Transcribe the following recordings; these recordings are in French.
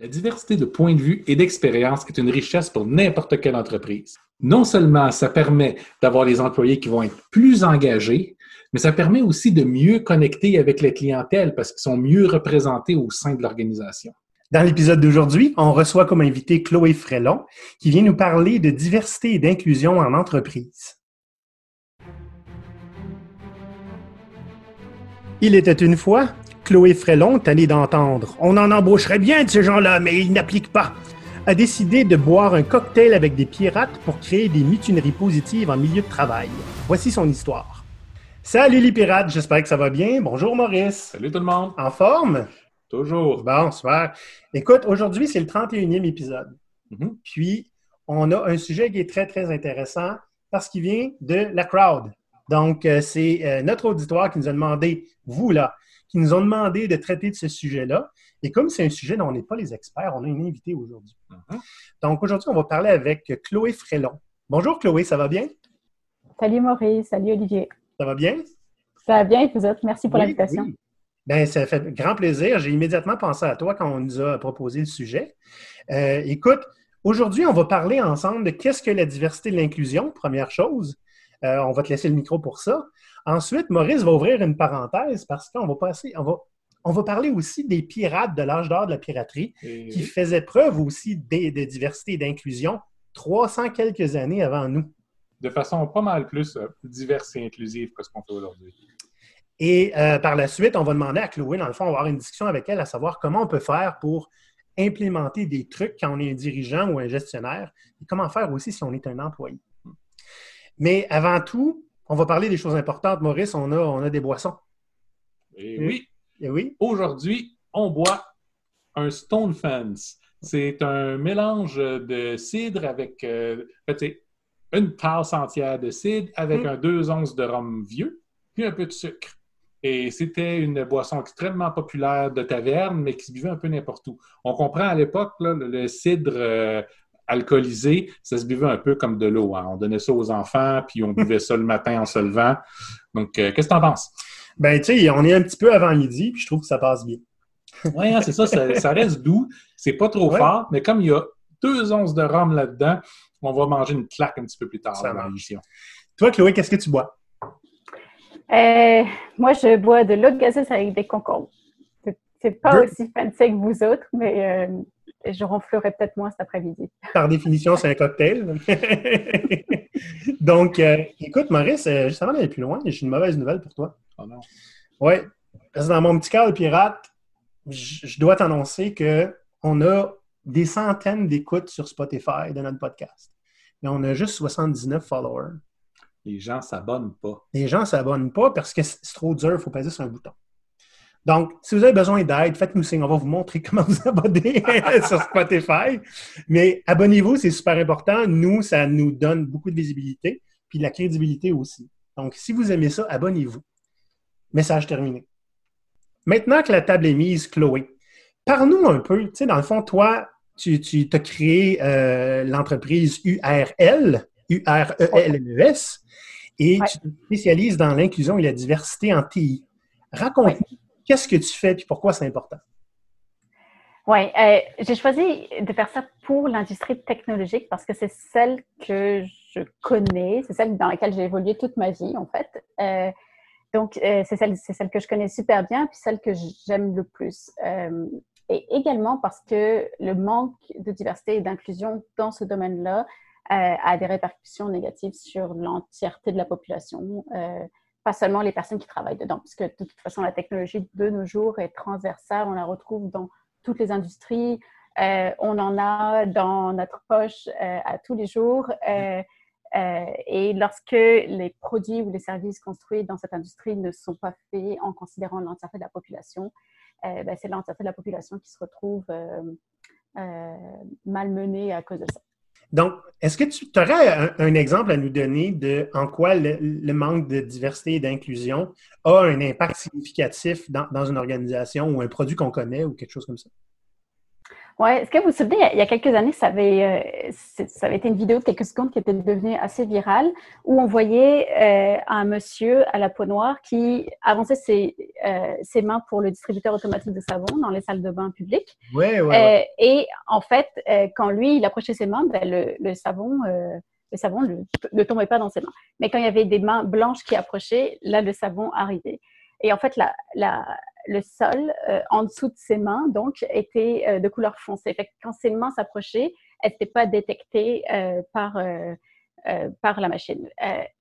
La diversité de points de vue et d'expérience est une richesse pour n'importe quelle entreprise. Non seulement ça permet d'avoir des employés qui vont être plus engagés, mais ça permet aussi de mieux connecter avec les clientèles parce qu'ils sont mieux représentés au sein de l'organisation. Dans l'épisode d'aujourd'hui, on reçoit comme invité Chloé Frélon qui vient nous parler de diversité et d'inclusion en entreprise. Il était une fois Chloé Frélon, tannée d'entendre On en embaucherait bien de ces gens-là, mais ils n'appliquent pas a décidé de boire un cocktail avec des pirates pour créer des mutineries positives en milieu de travail. Voici son histoire. Salut les pirates, j'espère que ça va bien. Bonjour Maurice. Salut tout le monde. En forme? Toujours. Bon, super. Écoute, aujourd'hui, c'est le 31e épisode. Mm-hmm. Puis, on a un sujet qui est très, très intéressant parce qu'il vient de la crowd. Donc, euh, c'est euh, notre auditoire qui nous a demandé, vous là, qui nous ont demandé de traiter de ce sujet-là. Et comme c'est un sujet dont on n'est pas les experts, on a une invitée aujourd'hui. Mhm. Donc aujourd'hui, on va parler avec Chloé Frélon. Bonjour Chloé, ça va bien? Salut Maurice, salut Olivier. Ça va bien? Ça va bien et vous autres? Merci pour l'invitation. Bien, ça fait grand plaisir. J'ai immédiatement pensé à toi quand on nous a proposé le sujet. Euh, écoute, aujourd'hui, on va parler ensemble de qu'est-ce que la diversité et l'inclusion, première chose. Euh, on va te laisser le micro pour ça. Ensuite, Maurice va ouvrir une parenthèse parce qu'on va passer, on va, on va parler aussi des pirates de l'âge d'or de la piraterie qui faisaient preuve aussi de, diversité et d'inclusion 300 quelques années avant nous. De façon pas mal plus euh, diverse et inclusive que ce qu'on fait aujourd'hui. Et euh, par la suite, on va demander à Chloé, dans le fond, on va avoir une discussion avec elle à savoir comment on peut faire pour implémenter des trucs quand on est un dirigeant ou un gestionnaire et comment faire aussi si on est un employé. Mais avant tout, on va parler des choses importantes. Maurice, on a, on a des boissons. Et oui. Et oui. Aujourd'hui, on boit un Stone Fence. C'est un mélange de cidre avec euh, une tasse entière de cidre avec mm. un 2 onces de rhum vieux, puis un peu de sucre. Et c'était une boisson extrêmement populaire de taverne, mais qui se buvait un peu n'importe où. On comprend à l'époque, le, cidre euh, alcoolisé, ça se buvait un peu comme de l'eau. Hein. On donnait ça aux enfants, puis on buvait ça le matin en se levant. Donc, euh, qu'est-ce que tu en penses? Ben, tu sais, on est un petit peu avant midi, puis je trouve que ça passe bien. oui, hein, c'est ça, ça, reste doux. C'est pas trop fort, mais comme il y a deux onces de rhum là-dedans, on va manger une claque un petit peu plus tard dans l'émission. Toi, Chloé, qu'est-ce que tu bois? Euh, moi, je bois de l'eau de gazeuse avec des concombres. C'est pas aussi fancy que vous autres, mais euh, je ronflerai peut-être moins cet après-midi. Par définition, c'est un cocktail. Donc, euh, écoute, Maurice, juste avant d'aller plus loin, j'ai une mauvaise nouvelle pour toi. Oh non. Oui. Parce que dans mon petit cadre pirate, je dois t'annoncer qu'on a des centaines d'écoutes sur Spotify de notre podcast. Mais on a juste 79 followers. Les gens ne s'abonnent pas. Les gens ne s'abonnent pas parce que c'est trop dur, il faut passer sur un bouton. Donc, si vous avez besoin d'aide, faites-nous signe. On va vous montrer comment vous abonner sur Spotify. Mais abonnez-vous, c'est super important. Nous, ça nous donne beaucoup de visibilité, puis de la crédibilité aussi. Donc, si vous aimez ça, abonnez-vous. Message terminé. Maintenant que la table est mise, Chloé, parle-nous un peu. Tu sais, dans le fond, toi, tu, tu as créé euh, l'entreprise URL, U-R-E-L-L-E-S, et tu te spécialises dans l'inclusion et la diversité en TI. Raconte-nous, qu'est-ce que tu fais et pourquoi c'est important? Oui, euh, j'ai choisi de faire ça pour l'industrie technologique parce que c'est celle que je connais, c'est celle dans laquelle j'ai évolué toute ma vie, en fait. Euh, donc, euh, c'est celle, celle, que je connais super bien, puis celle que j'aime le plus. Et également parce que le manque de diversité et d'inclusion dans ce domaine-là a des répercussions négatives sur l'entièreté de la population, pas seulement les personnes qui travaillent dedans, parce que de toute façon, la technologie de nos jours est transversale, on la retrouve dans toutes les industries, on en a dans notre poche à tous les jours. Euh, et lorsque les produits ou les services construits dans cette industrie ne sont pas faits en considérant l'entièreté de la population, euh, ben, c'est l'entièreté de la population qui se retrouve euh, malmenée à cause de ça. Donc, est-ce que tu aurais un, exemple à nous donner de en quoi le, manque de diversité et d'inclusion a un impact significatif dans, dans, une organisation ou un produit qu'on connaît ou quelque chose comme ça? Oui, est-ce que vous vous souvenez, il y a quelques années, ça avait, euh, ça avait été une vidéo de quelques secondes qui était devenue assez virale, où on voyait euh, un monsieur à la peau noire qui avançait ses, euh, ses, mains pour le distributeur automatique de savon dans les salles de bain publiques. Oui. Ouais. Et en fait, quand lui, il approchait ses mains, ben, le, le, savon, le savon ne tombait pas dans ses mains. Mais quand il y avait des mains blanches qui approchaient, là, le savon arrivait. Et en fait, la, la, le sol euh, en dessous de ses mains, donc, était euh, de couleur foncée. Fait quand ses mains s'approchaient, elles n'étaient pas détectées euh, par, par la machine.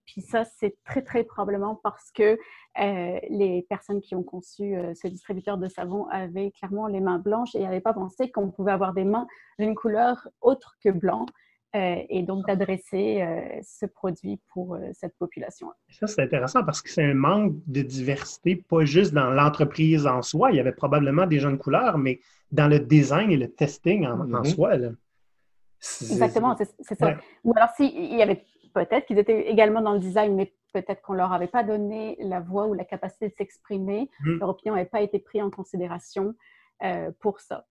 puis ça, c'est très, très probablement parce que les personnes qui ont conçu ce distributeur de savon avaient clairement les mains blanches et n'avaient pas pensé qu'on pouvait avoir des mains d'une couleur autre que blanc. Euh, et donc d'adresser euh, ce produit pour euh, cette population. Ça, c'est intéressant parce que c'est un manque de diversité, pas juste dans l'entreprise en soi. Il y avait probablement des jeunes couleurs, mais dans le design et le testing en, mm-hmm. soi. Exactement, c'est ça. Ou alors, s'il y avait peut-être qu'ils étaient également dans le design, mais peut-être qu'on leur avait pas donné la voix ou la capacité de s'exprimer, mm. leur opinion n'avait pas été prise en considération pour ça.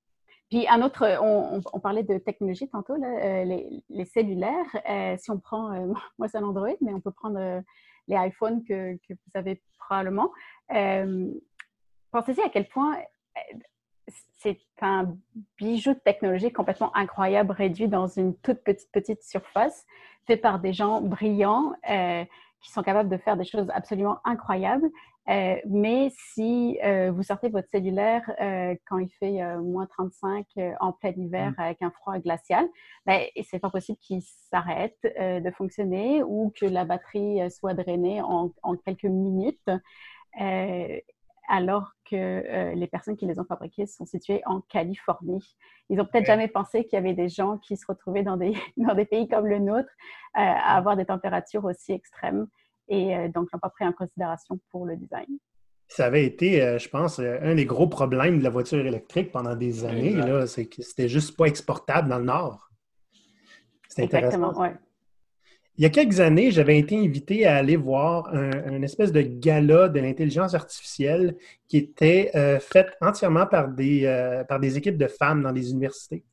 Puis un autre, on, parlait de technologie tantôt, euh, les, cellulaires. Euh, si on prend, euh, moi c'est un Android, mais on peut prendre les iPhones que, vous avez probablement. Pensez-y à quel point c'est un bijou de technologie complètement incroyable, réduit dans une toute petite, petite surface, fait par des gens brillants qui sont capables de faire des choses absolument incroyables. Euh, mais si euh, vous sortez votre cellulaire euh, quand il fait moins 35 en plein hiver mmh. avec un froid glacial, ben, c'est pas possible qu'il s'arrête de fonctionner ou que la batterie soit drainée en, quelques minutes, alors que les personnes qui les ont fabriqués sont situées en Californie. Ils ont peut-être jamais pensé qu'il y avait des gens qui se retrouvaient dans des, dans des pays comme le nôtre à avoir des températures aussi extrêmes et euh, donc, ils n'ont pas pris en considération pour le design. Ça avait été, euh, je pense, euh, un des gros problèmes de la voiture électrique pendant des années. C'est que c'était juste pas exportable dans le Nord. C'est intéressant. Oui. Il y a quelques années, j'avais été invité à aller voir un, espèce de gala de l'intelligence artificielle qui était fait entièrement par des, par des équipes de femmes dans les universités.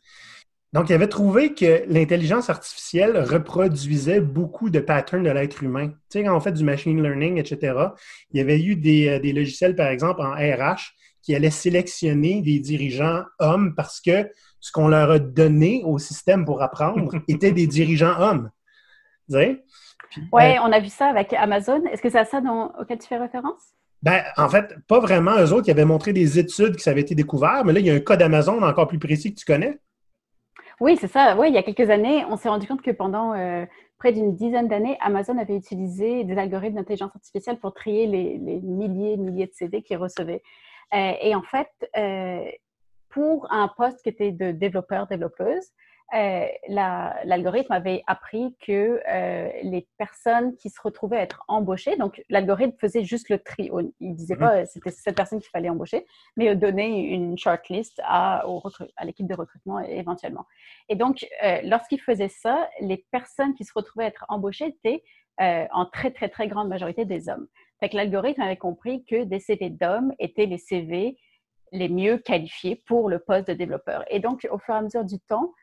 Donc, il avait trouvé que l'intelligence artificielle reproduisait beaucoup de patterns de l'être humain. Tu sais, quand on fait du machine learning, etc., il y avait eu des, euh, des, logiciels, par exemple, en RH, qui allaient sélectionner des dirigeants hommes parce que ce qu'on leur a donné au système pour apprendre était des dirigeants hommes. Tu sais? Oui, euh, on a vu ça avec Amazon. Est-ce que c'est à ça dont, auquel tu fais référence? Ben, en fait, pas vraiment. Eux autres, qui avaient montré des études qui avaient été découvertes, mais là, il y a un code Amazon encore plus précis que tu connais. Oui, c'est ça. Oui, il y a quelques années, on s'est rendu compte que pendant euh, près d'une dizaine d'années, Amazon avait utilisé des algorithmes d'intelligence artificielle pour trier les, milliers et milliers de CD qu'ils recevaient. Euh, et en fait, euh, pour un poste qui était de développeur-développeuse, euh, l'algorithme avait appris que euh, les personnes qui se retrouvaient à être embauchées, donc l'algorithme faisait juste le tri. Il disait mhm. pas c'était cette personne qu'il fallait embaucher, mais donnait une shortlist à, à l'équipe de recrutement éventuellement. Et donc, euh, lorsqu'il faisait ça, les personnes qui se retrouvaient à être embauchées étaient en très, très, très grande majorité des hommes. Fait que l'algorithme avait compris que des CV d'hommes étaient les CV les mieux qualifiés pour le poste de développeur. Et donc, au fur et à mesure du temps,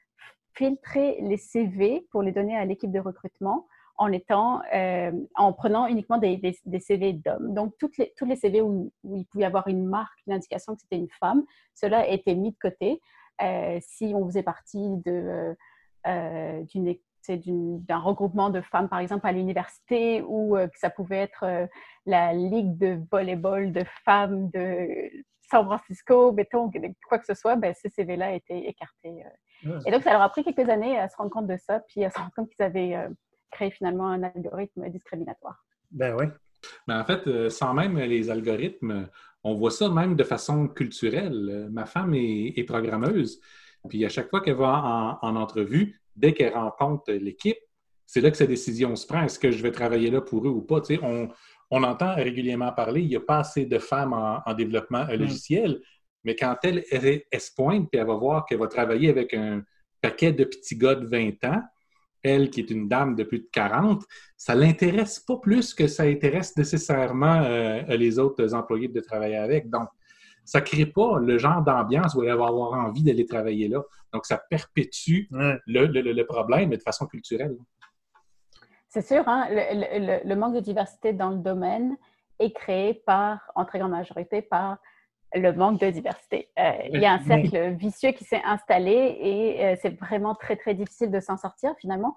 filtrer les CV pour les donner à l'équipe de recrutement en étant, euh, en prenant uniquement des, CV d'hommes. Donc, toutes les, tous les CV où, il pouvait y avoir une marque, une indication que c'était une femme, cela a été mis de côté. Euh, si on faisait partie de, euh, d'un regroupement de femmes, par exemple, à l'université, ou que ça pouvait être la ligue de volleyball de femmes de San Francisco, béton, quoi que ce soit, ben, ces CV-là étaient et donc, ça leur a pris quelques années à se rendre compte de ça, puis à se rendre compte qu'ils avaient euh, créé finalement un algorithme discriminatoire. Ben oui. Ben en fait, euh, sans même les algorithmes, on voit ça même de façon culturelle. Ma femme est, programmeuse, puis à chaque fois qu'elle va en, entrevue, dès qu'elle rencontre l'équipe, c'est là que sa décision se prend. Est-ce que je vais travailler là pour eux ou pas? on, on entend régulièrement parler, il n'y a pas assez de femmes en, développement mm. logiciel. Mais quand elle, elle, se pointe, puis elle va voir qu'elle va travailler avec un paquet de petits gars de 20 ans, elle qui est une dame de plus de 40, ça ne l'intéresse pas plus que ça intéresse nécessairement euh, les autres employés de travailler avec. Donc, ça ne crée pas le genre d'ambiance où il va avoir envie d'aller travailler là. Donc, ça perpétue le, problème, mais de façon culturelle. C'est sûr, hein, le, manque de diversité dans le domaine est créé par, en très grande majorité, par le manque de diversité. Euh, il y a un cercle vicieux qui s'est installé et euh, c'est vraiment très, très difficile de s'en sortir finalement.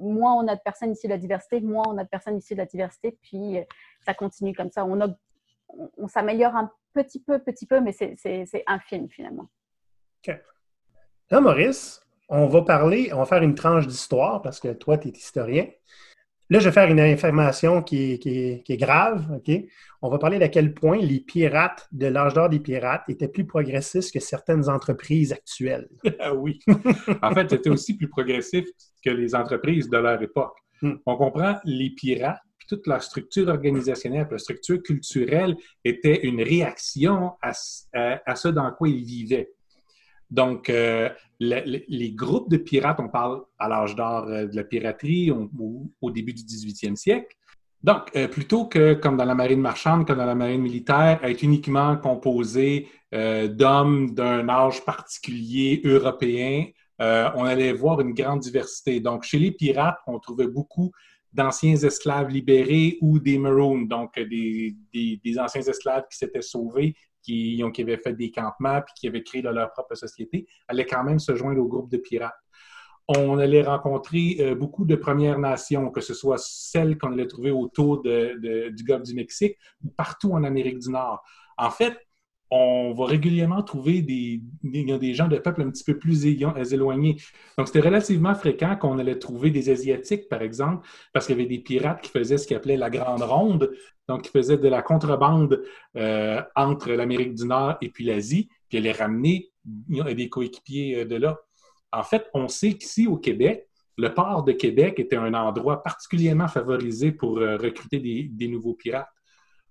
Moins on a de personnes issues de la diversité, moins on a de personnes issues de la diversité, puis euh, ça continue comme ça. On, on, s'améliore un petit peu, petit peu, mais c'est infime finalement. OK. Là, Maurice, on va parler, on va faire une tranche d'histoire parce que toi, tu es historien. Là, je vais faire une information qui est, grave. OK? On va parler d'à quel point les pirates de l'âge d'or des pirates étaient plus progressistes que certaines entreprises actuelles. Ah oui. en fait, c'était aussi plus progressif que les entreprises de leur époque. Hmm. On comprend les pirates, puis toute leur structure organisationnelle, leur structure culturelle était une réaction à, à ce dans quoi ils vivaient. Donc, euh, les groupes de pirates, on parle à l'âge d'or euh, de la piraterie au, début du 18e siècle. Donc, euh, plutôt que, comme dans la marine marchande, comme dans la marine militaire, être uniquement composé d'hommes d'un âge particulier européen, on allait voir une grande diversité. Donc, chez les pirates, on trouvait beaucoup d'anciens esclaves libérés ou des maroons, donc des, des anciens esclaves qui s'étaient sauvés qui, qui avaient fait des campements puis qui avaient créé leur propre société, allaient quand même se joindre au groupe de pirates. On allait rencontrer euh, beaucoup de Premières Nations, que ce soit celles qu'on allait trouver autour du Golfe du Mexique ou partout en Amérique du Nord. En fait, on va régulièrement trouver des, des, gens de peuples un petit peu plus éloignés. Donc, c'était relativement fréquent qu'on allait trouver des Asiatiques, par exemple, parce qu'il y avait des pirates qui faisaient ce qu'ils appelaient la Grande Ronde, donc qui faisaient de la contrebande euh, entre l'Amérique du Nord et puis l'Asie, puis allaient ramener des coéquipiers euh, de là. En fait, on sait qu'ici, au Québec, le port de Québec était un endroit particulièrement favorisé pour euh, recruter des, nouveaux pirates.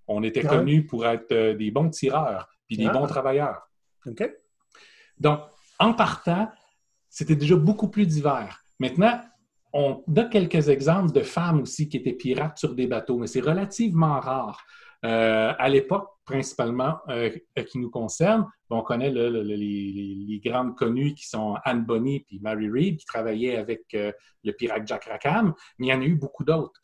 On était connus pour être des bons tireurs puis des ah. bons travailleurs. OK. Donc, en partant, c'était déjà beaucoup plus divers. Maintenant, on a quelques exemples de femmes aussi qui étaient pirates sur des bateaux, mais c'est relativement rare. Euh, à l'époque, principalement, euh, qui nous concerne, on connaît les, grandes connues qui sont Anne Bonny et Mary Reid, qui travaillaient avec euh, le pirate Jack Rackham, mais il y en a eu beaucoup d'autres.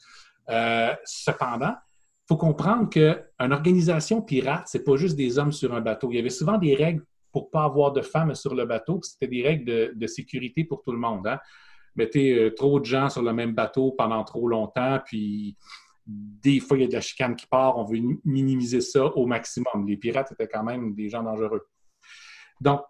cependant, il faut comprendre qu'une organisation pirate, c'est pas juste des hommes sur un bateau. Il y avait souvent des règles pour pas avoir de femmes sur le bateau. C'était des règles de, sécurité pour tout le monde. Hein. Mettez euh, trop de gens sur le même bateau pendant trop longtemps, puis des fois, il y a de la chicane qui part. On veut minimiser ça au maximum. Les pirates étaient quand même des gens dangereux. Donc,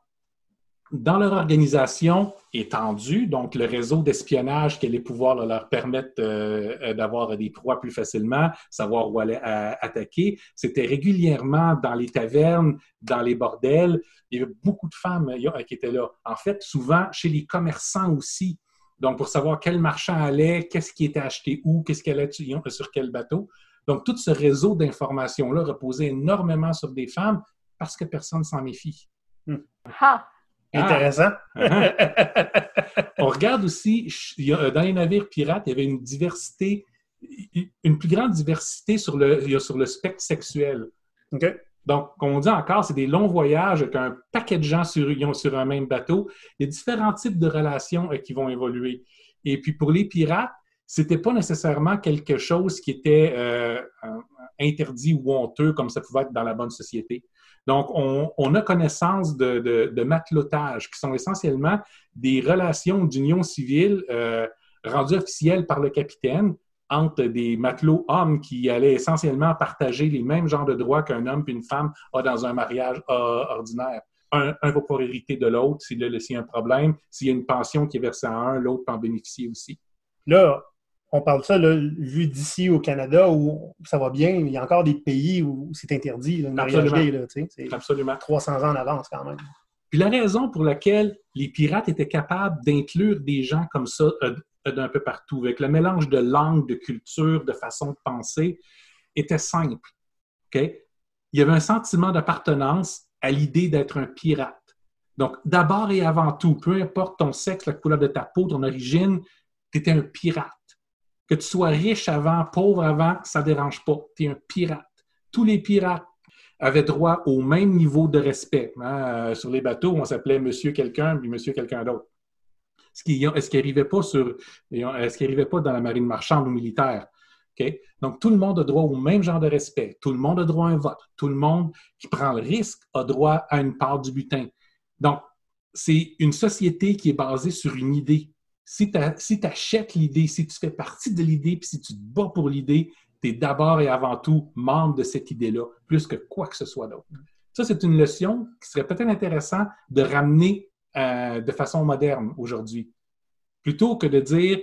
dans leur organisation étendue, donc le réseau d'espionnage qui allait pouvoir leur permettre euh, euh, d'avoir des proies plus facilement, savoir où aller attaquer, c'était régulièrement dans les tavernes, dans les bordels. Il y avait beaucoup de femmes qui étaient là. En fait, souvent chez les commerçants aussi. Donc, pour savoir quel marchand allait, qu'est-ce qui était acheté où, qu'est-ce qu'elle allait sur quel bateau. Donc, tout ce réseau d'informations-là reposait énormément sur des femmes parce que personne s'en méfie. Hmm. Ah. Intéressant. On regarde aussi, dans les navires pirates, il y avait une diversité, une plus grande diversité sur le, sur le spectre sexuel. Donc, comme on dit encore, c'est des longs voyages avec un paquet de gens sur, sur un même bateau. Il y a différents types de relations euh, qui vont évoluer. Et puis, pour les pirates, c'était pas nécessairement quelque chose qui était euh, interdit ou honteux comme ça pouvait être dans la bonne société. Donc, on, a connaissance de, matelotage, qui sont essentiellement des relations d'union civile euh, rendues officielles par le capitaine entre des matelots hommes qui allaient essentiellement partager les mêmes genres de droits qu'un homme et une femme a dans un mariage euh, ordinaire. Un, un va pouvoir hériter de l'autre s'il y a un problème. S'il y a une pension qui est versée à un, l'autre peut en bénéficier aussi. Là, on parle de ça, là, vu d'ici au Canada où ça va bien, il y a encore des pays où c'est interdit, le mariage gay. c'est Absolument. 300 ans en avance quand même. Puis la raison pour laquelle les pirates étaient capables d'inclure des gens comme ça euh, d'un peu partout, avec le mélange de langue, de culture, de façon de penser, était simple. Il y avait un sentiment d'appartenance à l'idée d'être un pirate. Donc, d'abord et avant tout, peu importe ton sexe, la couleur de ta peau, ton origine, tu étais un pirate. Que tu sois riche avant, pauvre avant, ça ne dérange pas. Tu es un pirate. Tous les pirates avaient droit au même niveau de respect. Hein. Sur les bateaux, on s'appelait monsieur quelqu'un puis monsieur quelqu'un d'autre. Ce qui, est-ce qu'il n'arrivait pas qu'il arrivait pas dans la marine marchande ou militaire? Donc, tout le monde a droit au même genre de respect. Tout le monde a droit à un vote. Tout le monde qui prend le risque a droit à une part du butin. Donc, c'est une société qui est basée sur une idée. Si tu achètes l'idée, si tu fais partie de l'idée, puis si tu te bats pour l'idée, tu es d'abord et avant tout membre de cette idée-là, plus que quoi que ce soit d'autre. Ça, c'est une leçon qui serait peut-être intéressant de ramener euh, de façon moderne aujourd'hui. Plutôt que de dire,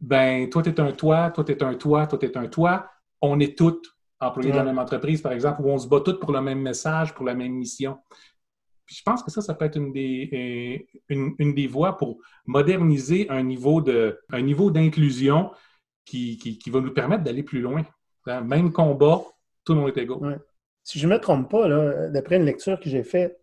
ben, toi, tu es un toi, toi, tu es un toi, toi, tu es un toi, on est tous employés de la même entreprise, par exemple, où on se bat tous pour le même message, pour la même mission je pense que ça, ça peut être une des, euh, une, des voies pour moderniser un niveau de, un niveau d'inclusion qui, qui, va nous permettre d'aller plus loin. Même combat, tout le monde est égaux. Si je ne me trompe pas, d'après une lecture que j'ai faite,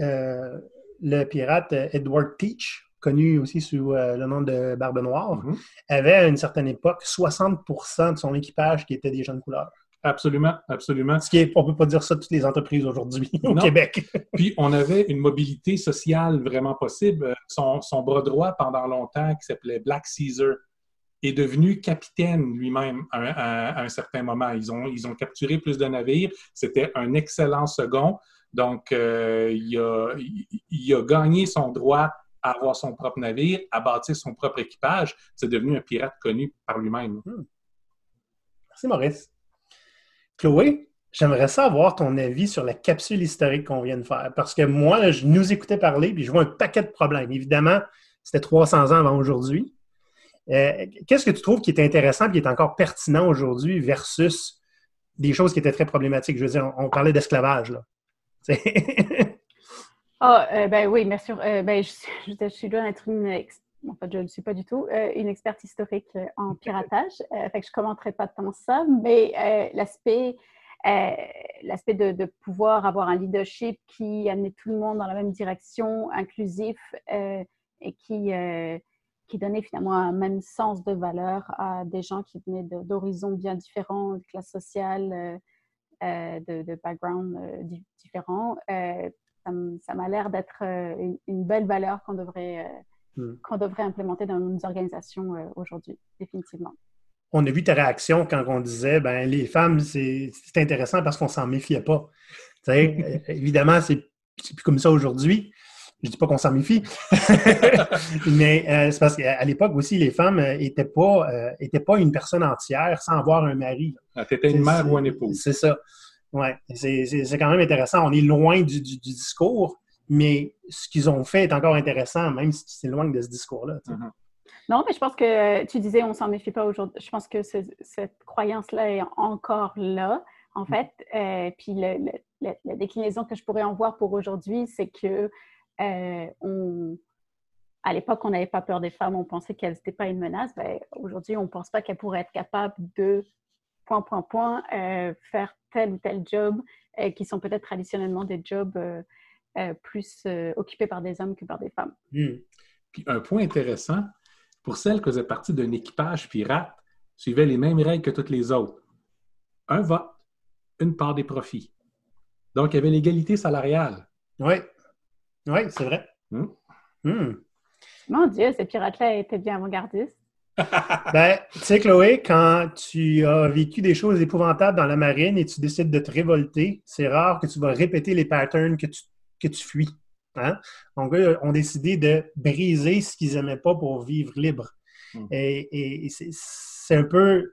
euh, le pirate Edward Teach, connu aussi sous euh, le nom de Barbe Noire, mm-hmm. avait à une certaine époque 60% de son équipage qui était des jeunes couleurs. Absolument, absolument. Ce qui est, on ne peut pas dire ça à toutes les entreprises aujourd'hui au Québec. Puis on avait une mobilité sociale vraiment possible. Son, bras droit pendant longtemps, qui s'appelait Black Caesar, est devenu capitaine lui-même à, un certain moment. Ils ont, ils ont capturé plus de navires. C'était un excellent second. Donc, euh, il, a, gagné son droit à avoir son propre navire, à bâtir son propre équipage. C'est devenu un pirate connu par lui-même. Hmm. Merci, Maurice. Chloé, j'aimerais savoir ton avis sur la capsule historique qu'on vient de faire. Parce que moi, je nous écoutais parler, puis je vois un paquet de problèmes. Évidemment, c'était 300 ans avant aujourd'hui. Euh, qu'est-ce que tu trouves qui est intéressant et qui est encore pertinent aujourd'hui versus des choses qui étaient très problématiques? Je veux dire, on, parlait d'esclavage, euh, ben oui, bien sûr. Euh, ben, je, suis loin d'être une je ne suis pas du tout euh, une experte historique en piratage, fait je ne commenterai pas tant ça, mais l'aspect l'aspect de, pouvoir avoir un leadership qui amenait tout le monde dans la même direction, inclusif et qui, qui donnait finalement un même sens de valeur à des gens qui venaient d'horizons bien différents, de classes sociales, de, de backgrounds différents. ça m'a l'air d'être une, une, belle valeur qu'on devrait Hmm. qu'on devrait implémenter dans nos organisations euh, aujourd'hui, définitivement. On a vu ta réaction quand on disait ben les femmes, c'est intéressant parce qu'on s'en méfiait pas. Euh, évidemment, c'est plus comme ça aujourd'hui. Je ne dis pas qu'on s'en méfie, mais euh, c'est parce qu'à l'époque aussi, les femmes n'étaient pas, pas une personne entière sans avoir un mari. Ah, tu étais une mère ou un épouse. C'est ça. Oui, c'est quand même intéressant. On est loin du discours, mais ce qu'ils ont fait est encore intéressant, même si c'est loin de ce discours-là. Mm-hmm. Non, mais je pense que tu disais on s'en méfie pas aujourd'hui. Je pense que cette croyance-là est encore là, en mm. fait. Euh, puis la déclinaison que je pourrais en voir pour aujourd'hui, c'est que euh, on, à l'époque, on n'avait pas peur des femmes, on pensait qu'elles n'étaient pas une menace. Ben, aujourd'hui, on ne pense pas qu'elles pourraient être capables de, point, point, point, euh, faire tel ou tel job, qui sont peut-être traditionnellement des jobs euh, plus euh, occupés par des hommes que par des femmes. Hmm. Puis un point intéressant, pour celles qui faisaient partie d'un équipage pirate, suivaient les mêmes règles que toutes les autres. Un vote, une part des profits. Donc, il y avait l'égalité salariale. Oui, oui, c'est vrai. Hmm. Hmm. Mon Dieu, ces pirates-là étaient bien avant-gardistes. ben, tu sais, Chloé, quand tu as vécu des choses épouvantables dans la marine et tu décides de te révolter, c'est rare que tu vas répéter les patterns que tu que tu fuis. Hein? Donc, eux ont décidé de briser ce qu'ils n'aimaient pas pour vivre libre. Hmm. Et, c'est un peu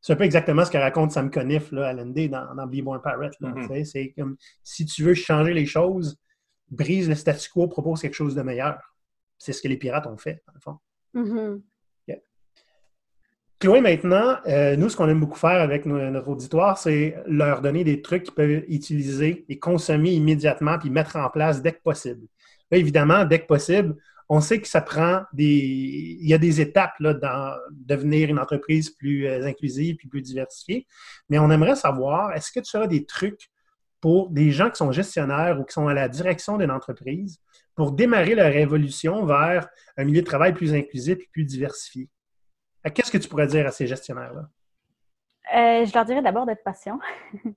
c'est un peu exactement ce que raconte Sam Conniff là, à l'ND dans, dans Be Born Pirate. Hmm. C'est comme si tu veux changer les choses, brise le statu quo, propose quelque chose de meilleur. C'est ce que les pirates ont fait, dans le fond. Mm-hmm. Chloé, maintenant, euh, nous, ce qu'on aime beaucoup faire avec notre auditoire, c'est leur donner des trucs qu'ils peuvent utiliser et consommer immédiatement puis mettre en place dès que possible. Là, évidemment, dès que possible, on sait que ça prend des. Il y a des étapes là, dans devenir une entreprise plus euh, inclusive puis plus diversifiée. Mais on aimerait savoir, est-ce que tu auras des trucs pour des gens qui sont gestionnaires ou qui sont à la direction d'une entreprise pour démarrer leur évolution vers un milieu de travail plus inclusif et plus diversifié? Qu'est-ce que tu pourrais dire à ces gestionnaires-là? Euh, je leur dirais d'abord d'être patient.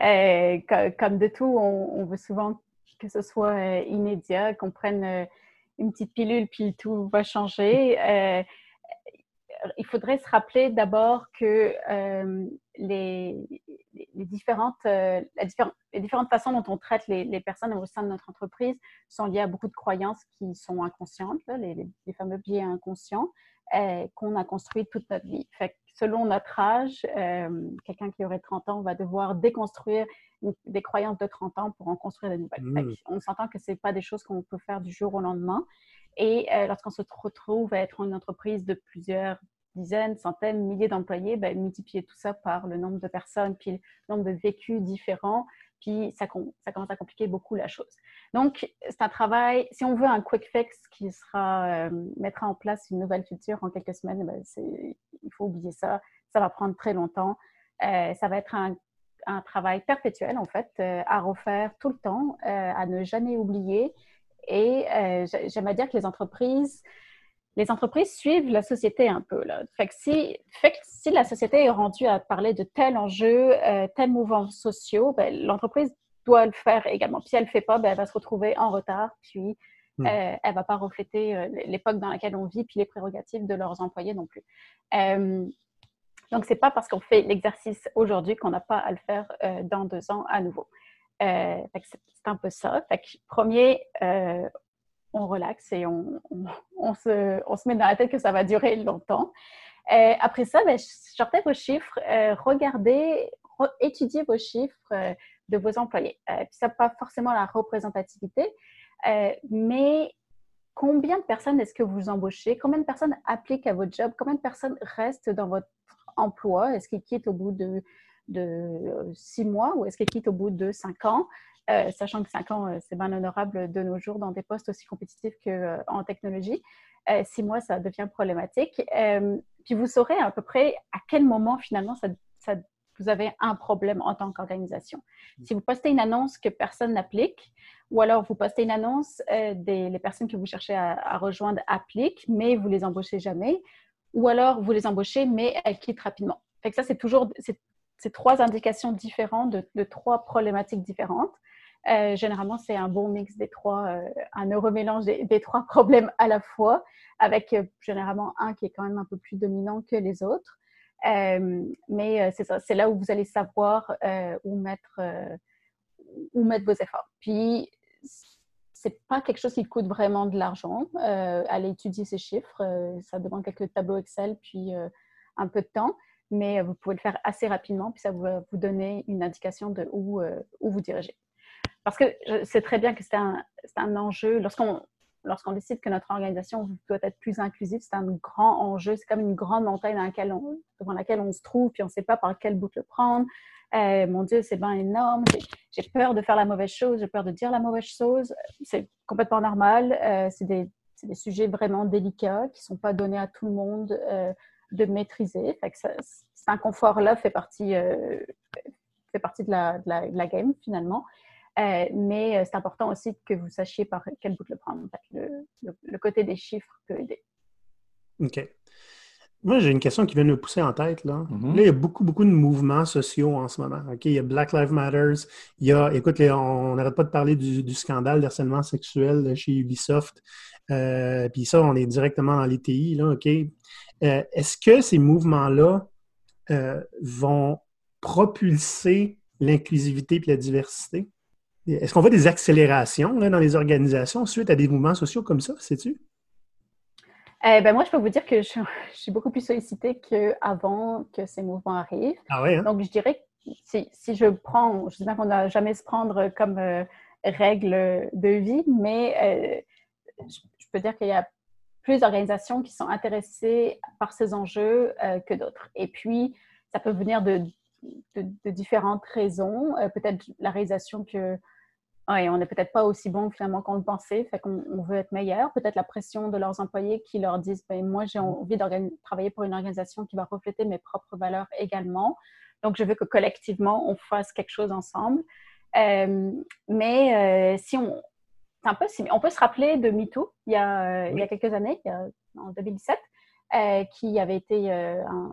Euh, comme de tout, on, veut souvent que ce soit euh, immédiat, qu'on prenne une petite pilule puis tout va changer. Il faudrait se rappeler d'abord que les, différentes, les différentes façons dont on traite les, personnes au sein de notre entreprise sont liées à beaucoup de croyances qui sont inconscientes, les, les, fameux biais inconscients. qu'on a construits toute notre vie. Fait selon notre âge, euh, quelqu'un qui aurait 30 ans va devoir déconstruire des croyances de 30 ans pour en construire de nouvelles. Mmh. On s'entend que ce n'est pas des choses qu'on peut faire du jour au lendemain. Et euh, lorsqu'on se retrouve à être une entreprise de plusieurs dizaines, centaines, milliers d'employés, ben, multiplier tout ça par le nombre de personnes, puis le nombre de vécus différents, puis ça, commence à compliquer beaucoup la chose. Donc, c'est un travail, si on veut un quick fix qui sera, euh, mettra en place une nouvelle culture en quelques semaines, ben, il faut oublier ça. Ça va prendre très longtemps. Euh, ça va être un, travail perpétuel, en fait, à refaire tout le temps, à ne jamais oublier. Et j'aime à dire que les entreprises, les entreprises suivent la société un peu. Là. Fait, que si, fait que si la société est rendue à parler de tel enjeu, euh, tel mouvement sociaux, ben, l'entreprise doit le faire également. Puis si elle ne le fait pas, ben, elle va se retrouver en retard, puis hmm. euh, elle ne va pas refléter euh, l'époque dans laquelle on vit, puis les prérogatives de leurs employés non plus. donc, ce n'est pas parce qu'on fait l'exercice aujourd'hui qu'on n'a pas à le faire dans deux ans à nouveau. C'est un peu ça. Premier, on relaxe et on, se, met dans la tête que ça va durer longtemps. Euh, après ça, ben, sortez vos chiffres, euh, regardez, étudiez vos chiffres euh, de vos employés. puis ça pas forcément la représentativité, mais combien de personnes est-ce que vous embauchez? Combien de personnes appliquent à votre job? Combien de personnes restent dans votre emploi? Est-ce qu'ils quittent au bout de, de six mois ou est-ce qu'ils quittent au bout de cinq ans? Euh, sachant que 5 ans, euh, c'est bien honorable de nos jours dans des postes aussi compétitifs qu'en euh, technologie. six mois, ça devient problématique. puis vous saurez à peu près à quel moment finalement vous avez un problème en tant qu'organisation. Mm. Si vous postez une annonce que personne n'applique, ou alors vous postez une annonce, des, les personnes que vous cherchez à, rejoindre appliquent, mais vous les embauchez jamais, ou alors vous les embauchez, mais elles quittent rapidement. Fait que ça, c'est toujours ces trois indications différentes de, trois problématiques différentes. Euh, généralement, c'est un bon mix des trois, euh, un heureux mélange des, trois problèmes à la fois, avec euh, généralement un qui est quand même un peu plus dominant que les autres. mais c'est ça, c'est là où vous allez savoir où mettre où mettre vos efforts. Puis c'est pas quelque chose qui coûte vraiment de l'argent. aller étudier ces chiffres, ça demande quelques tableaux Excel puis un peu de temps, mais vous pouvez le faire assez rapidement, puis ça va vous donner une indication de où, où vous dirigez. Parce que je sais très bien que c'est un, un, enjeu. Lorsqu'on lorsqu'on décide que notre organisation doit être plus inclusive, c'est un grand enjeu. C'est comme une grande montagne dans laquelle on, devant laquelle on se trouve, puis on ne sait pas par quel bout le prendre. Euh, mon Dieu, c'est bien énorme. J'ai peur de faire la mauvaise chose, j'ai peur de dire la mauvaise chose. C'est complètement normal. Euh, c'est des, des, sujets vraiment délicats qui ne sont pas donnés à tout le monde euh, de maîtriser. Fait que cet inconfort-là fait partie, fait partie de la, de, la, de la game, finalement. Euh, mais euh, c'est important aussi que vous sachiez par quel bout le prendre. le, côté des chiffres peut aider. OK. Moi, j'ai une question qui vient de me pousser en tête. Là. Mm-hmm. là, il y a beaucoup, beaucoup de mouvements sociaux en ce moment. OK? Il y a Black Lives Matter. Il y a, écoute, on n'arrête pas de parler du, scandale d'harcèlement sexuel chez Ubisoft. Euh, puis ça, on est directement dans les TI. Là, OK? Est-ce que ces mouvements-là vont propulser l'inclusivité et la diversité? Est-ce qu'on voit des accélérations dans les organisations suite à des mouvements sociaux comme ça, sais-tu? Eh ben moi, je peux vous dire que je, suis beaucoup plus sollicitée qu'avant que ces mouvements arrivent. Ah ouais, hein? Donc, je dirais que si, je prends, je dis bien qu'on n'a jamais se prendre comme euh, règle de vie, mais euh, je, peux dire qu'il y a plus d'organisations qui sont intéressées par ces enjeux euh, que d'autres. Et puis, ça peut venir de, de différentes raisons. Peut-être la réalisation que Ouais, on n'est peut-être pas aussi bon finalement qu'on le pensait, fait qu'on on veut être meilleur. Peut-être la pression de leurs employés qui leur disent ben, Moi, j'ai envie de travailler pour une organisation qui va refléter mes propres valeurs également. Donc, je veux que collectivement, on fasse quelque chose ensemble. Euh, mais euh, si on. Un peu On peut se rappeler de MeToo il y a, il y a quelques années, en 2017, euh, qui avait été un,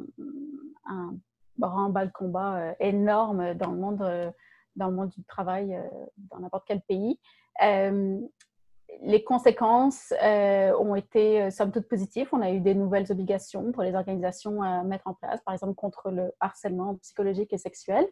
grand bas de combat énorme dans le monde, dans le monde du travail, dans n'importe quel pays les conséquences ont été, somme toute, positives. On a eu des nouvelles obligations pour les organisations à mettre en place, par exemple contre le harcèlement psychologique et sexuel.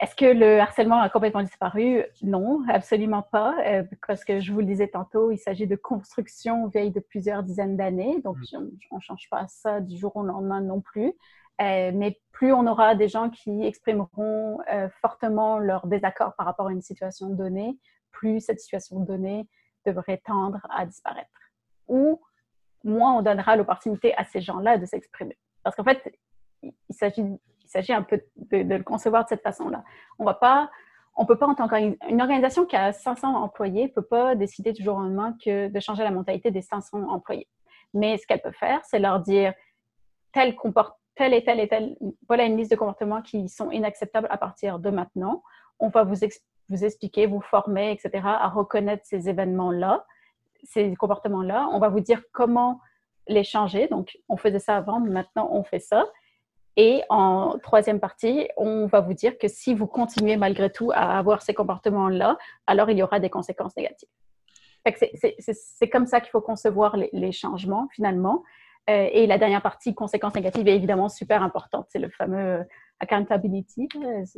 Est-ce que le harcèlement a complètement disparu? Non, absolument pas, euh, parce que je vous le disais tantôt, il s'agit de construction vieille de plusieurs dizaines d'années, donc mm. on ne change pas ça du jour au lendemain non plus. Euh, mais plus on aura des gens qui exprimeront euh, fortement leur désaccord par rapport à une situation donnée, plus cette situation donnée devrait tendre à disparaître. Ou moins on donnera l'opportunité à ces gens-là de s'exprimer. Parce qu'en fait, il s'agit il s'agit un peu de, le concevoir de cette façon-là. On va pas, on peut pas en tant qu'une organisation qui a 500 employés peut pas décider du jour au lendemain que de changer la mentalité des 500 employés. Mais ce qu'elle peut faire, c'est leur dire tel comporte tel et tel et tel, voilà une liste de comportements qui sont inacceptables à partir de maintenant. On va vous, vous expliquer, vous former, etc., à reconnaître ces événements-là, ces comportements-là. On va vous dire comment les changer. Donc, on faisait ça avant, maintenant on fait ça. Et en troisième partie, on va vous dire que si vous continuez malgré tout à avoir ces comportements-là, alors il y aura des conséquences négatives. C'est comme ça qu'il faut concevoir les, changements finalement. Euh, et la dernière partie, conséquences négatives, est évidemment super importante. C'est le fameux accountability.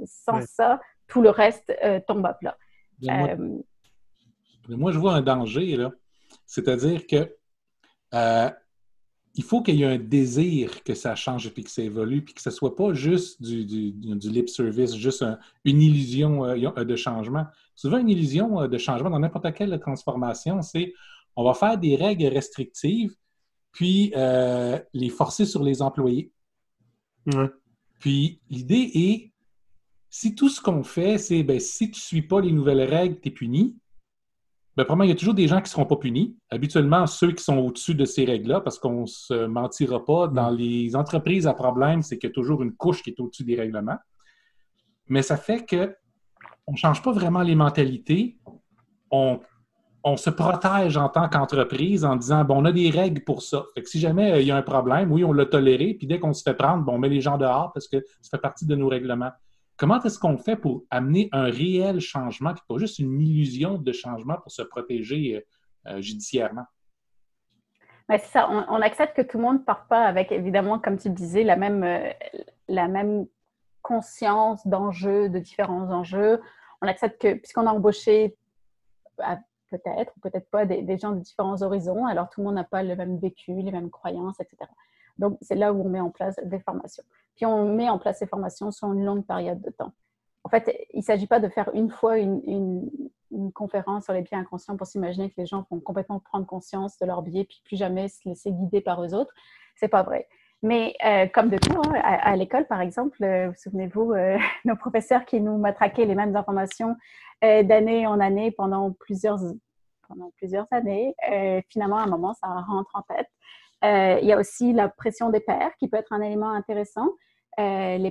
Sans ça, tout le reste euh, tombe à plat. Moi, euh, moi, je vois un danger, là. C'est-à-dire que il faut qu'il y ait un désir que ça change et que ça évolue, puis que ce ne soit pas juste du, lip service, juste une illusion euh, de changement. Souvent, une illusion euh, de changement dans n'importe quelle transformation, c'est on va faire des règles restrictives, puis euh, les forcer sur les employés. Puis l'idée est, si tout ce qu'on fait, c'est ben, si tu ne suis pas les nouvelles règles, tu es puni, ben, il y a toujours des gens qui ne seront pas punis. Habituellement, ceux qui sont au-dessus de ces règles-là, parce qu'on ne se mentira pas, dans mm. les entreprises à problème, c'est qu'il y a toujours une couche qui est au-dessus des règlements. Mais ça fait qu'on ne change pas vraiment les mentalités. On, se protège en tant qu'entreprise en disant bon, on a des règles pour ça. Fait que si jamais euh, il y a un problème, oui, on l'a toléré, puis dès qu'on se fait prendre, bon, on met les gens dehors parce que ça fait partie de nos règlements. Comment est-ce qu'on fait pour amener un réel changement, pas juste une illusion de changement pour se protéger euh, euh, judiciairement? Ben, c'est ça, on, accepte que tout le monde ne part pas avec, évidemment, comme tu le disais, la même, euh, la même conscience d'enjeux, de différents enjeux. On accepte que, puisqu'on a embauché peut-être ou peut-être pas des, gens de différents horizons, alors tout le monde n'a pas le même vécu, les mêmes croyances, etc. Donc, c'est là où on met en place des formations. Puis on met en place ces formations sur une longue période de temps. En fait, il ne s'agit pas de faire une fois une, conférence sur les biais inconscients pour s'imaginer que les gens vont complètement prendre conscience de leurs biais puis plus jamais se laisser guider par eux autres. C'est pas vrai. Mais euh, comme de tout, hein, à, l'école, par exemple, euh, vous souvenez-vous, euh, nos professeurs qui nous matraquaient les mêmes informations d'année en année pendant plusieurs années, finalement, à un moment, ça rentre en tête. Il y a aussi la pression des pairs qui peut être un élément intéressant. Euh,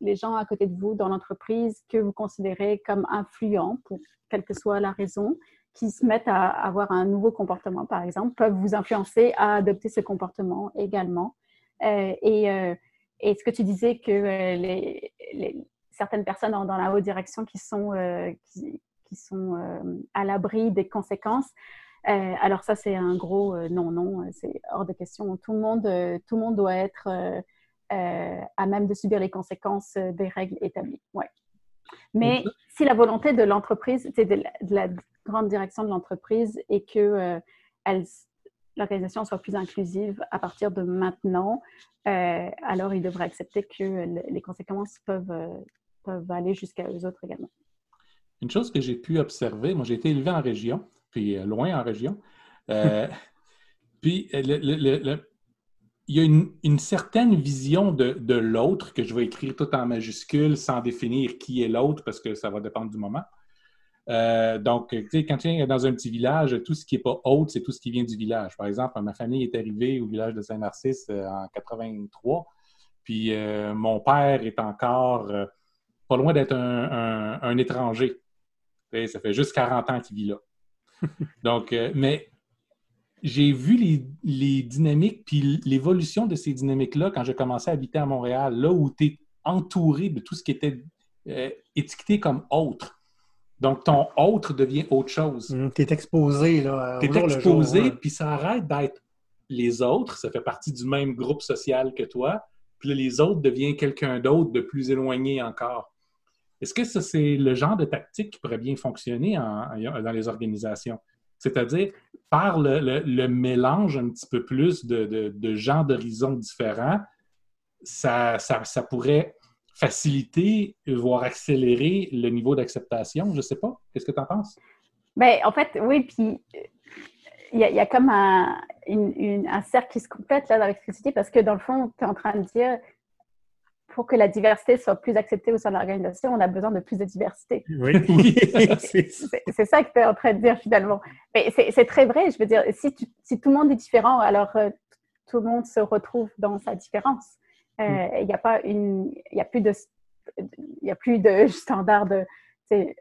les, gens à côté de vous dans l'entreprise que vous considérez comme influents, pour quelle que soit la raison, qui se mettent à avoir un nouveau comportement, par exemple, peuvent vous influencer à adopter ce comportement également. Euh, et, euh, et, ce que tu disais que les, certaines personnes dans, la haute direction qui sont, qui, sont à l'abri des conséquences, alors ça, c'est un gros non, non, c'est hors de question. Tout le monde, tout le monde doit être euh, à même de subir les conséquences euh, des règles établies. Ouais. Mais si la volonté de l'entreprise, de, de, la grande direction de l'entreprise est que euh, l'organisation soit plus inclusive à partir de maintenant, alors ils devraient accepter que les conséquences peuvent, peuvent aller jusqu'à eux autres également. Une chose que j'ai pu observer, moi j'ai été élevé en région, puis loin en région, puis le, il y a une, certaine vision de, l'autre que je vais écrire tout en majuscule sans définir qui est l'autre parce que ça va dépendre du moment. Euh, donc, quand tu es dans un petit village, tout ce qui n'est pas autre, c'est tout ce qui vient du village. Par exemple, ma famille est arrivée au village de Saint-Narcisse euh, en 83, puis euh, mon père est encore pas loin d'être un, étranger. ça fait juste 40 ans qu'il vit là. Donc, mais j'ai vu les, dynamiques puis l'évolution de ces dynamiques-là quand j'ai commencé à habiter à Montréal, là où tu es entouré de tout ce qui était euh, étiqueté comme autre. Donc, ton autre devient autre chose. Mmh, tu es exposé, là. Tu es exposé, puis ça arrête d'être les autres, ça fait partie du même groupe social que toi, puis là, les autres deviennent quelqu'un d'autre de plus éloigné encore. Est-ce que ça, c'est le genre de tactique qui pourrait bien fonctionner dans les organisations? C'est-à-dire, par le, mélange un petit peu plus de, gens d'horizons différents, ça, pourrait faciliter, voire accélérer le niveau d'acceptation. Je ne sais pas. Qu'est-ce que tu en penses? Bien, en fait, oui, puis il y, a comme un, cercle qui se complète là dans l'électricité parce que dans le fond, tu es en train de dire pour que la diversité soit plus acceptée au sein de l'organisation, on a besoin de plus de diversité. Oui, c'est ça que tu es en train de dire finalement. Mais c'est très vrai, je veux dire, si, si, tout le monde est différent, alors euh, tout le monde se retrouve dans sa différence. Euh, mm. Il n'y a pas une, il y a plus de, il a plus de standard de,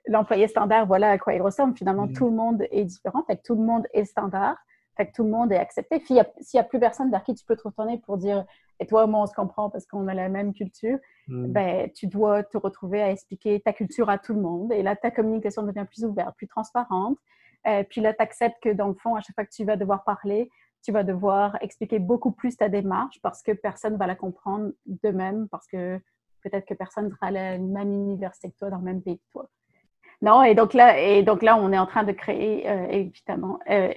l'employé standard, voilà à quoi il ressemble. Finalement, mm. tout le monde est différent, fait que tout le monde est standard. Fait que tout le monde est accepté. S'il n'y a, plus personne vers qui tu peux te retourner pour dire Et toi, moi, on se comprend parce qu'on a la même culture, mm. ben, tu dois te retrouver à expliquer ta culture à tout le monde. Et là, ta communication devient plus ouverte, plus transparente. Euh, puis là, tu acceptes que dans le fond, à chaque fois que tu vas devoir parler, tu vas devoir expliquer beaucoup plus ta démarche parce que personne ne va la comprendre de même, parce que peut-être que personne sera à la même université que toi, dans le même pays que toi. Non, et donc là, et donc là on est en train de créer, euh, évidemment, euh,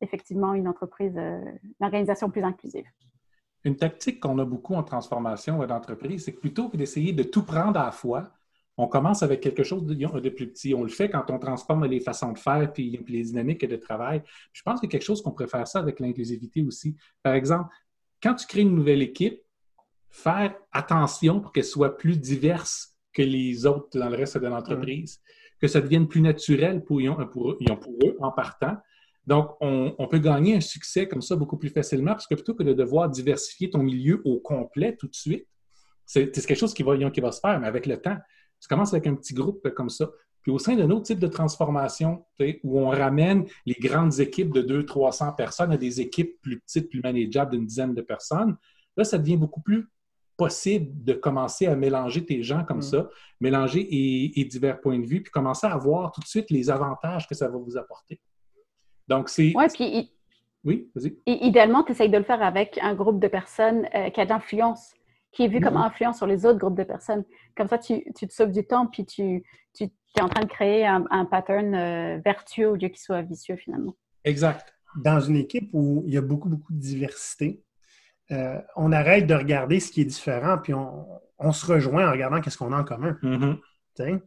effectivement une entreprise, une organisation plus inclusive. Une tactique qu'on a beaucoup en transformation d'entreprise, c'est que plutôt que d'essayer de tout prendre à la fois, on commence avec quelque chose de, plus petit. On le fait quand on transforme les façons de faire puis, les dynamiques de travail. Je pense qu'il y a quelque chose qu'on pourrait faire ça avec l'inclusivité aussi. Par exemple, quand tu crées une nouvelle équipe, faire attention pour qu'elle soit plus diverse que les autres dans le reste de l'entreprise, que ça devienne plus naturel pour, pour, pour eux en partant, donc, on, peut gagner un succès comme ça beaucoup plus facilement parce que plutôt que de devoir diversifier ton milieu au complet tout de suite, c'est quelque chose qui va, qui va se faire, mais avec le temps. Tu commences avec un petit groupe comme ça. Puis au sein d'un autre type de transformation, où on ramène les grandes équipes de 200-300 personnes à des équipes plus petites, plus manageables d'une dizaine de personnes, là, ça devient beaucoup plus possible de commencer à mélanger tes gens comme mm. ça, mélanger et, et divers points de vue, puis commencer à voir tout de suite les avantages que ça va vous apporter. Donc, c'est. Oui, puis. Oui, vas-y. idéalement, tu essayes de le faire avec un groupe de personnes euh, qui a de l'influence, qui est vu comme mm-hmm. influence sur les autres groupes de personnes. Comme ça, tu, tu te sauves du temps, puis tu, tu es en train de créer un, pattern euh, vertueux au lieu qu'il soit vicieux, finalement. Exact. Dans une équipe où il y a beaucoup, beaucoup de diversité, euh, on arrête de regarder ce qui est différent, puis on, on se rejoint en regardant qu'est-ce qu'on a en commun. Mm-hmm.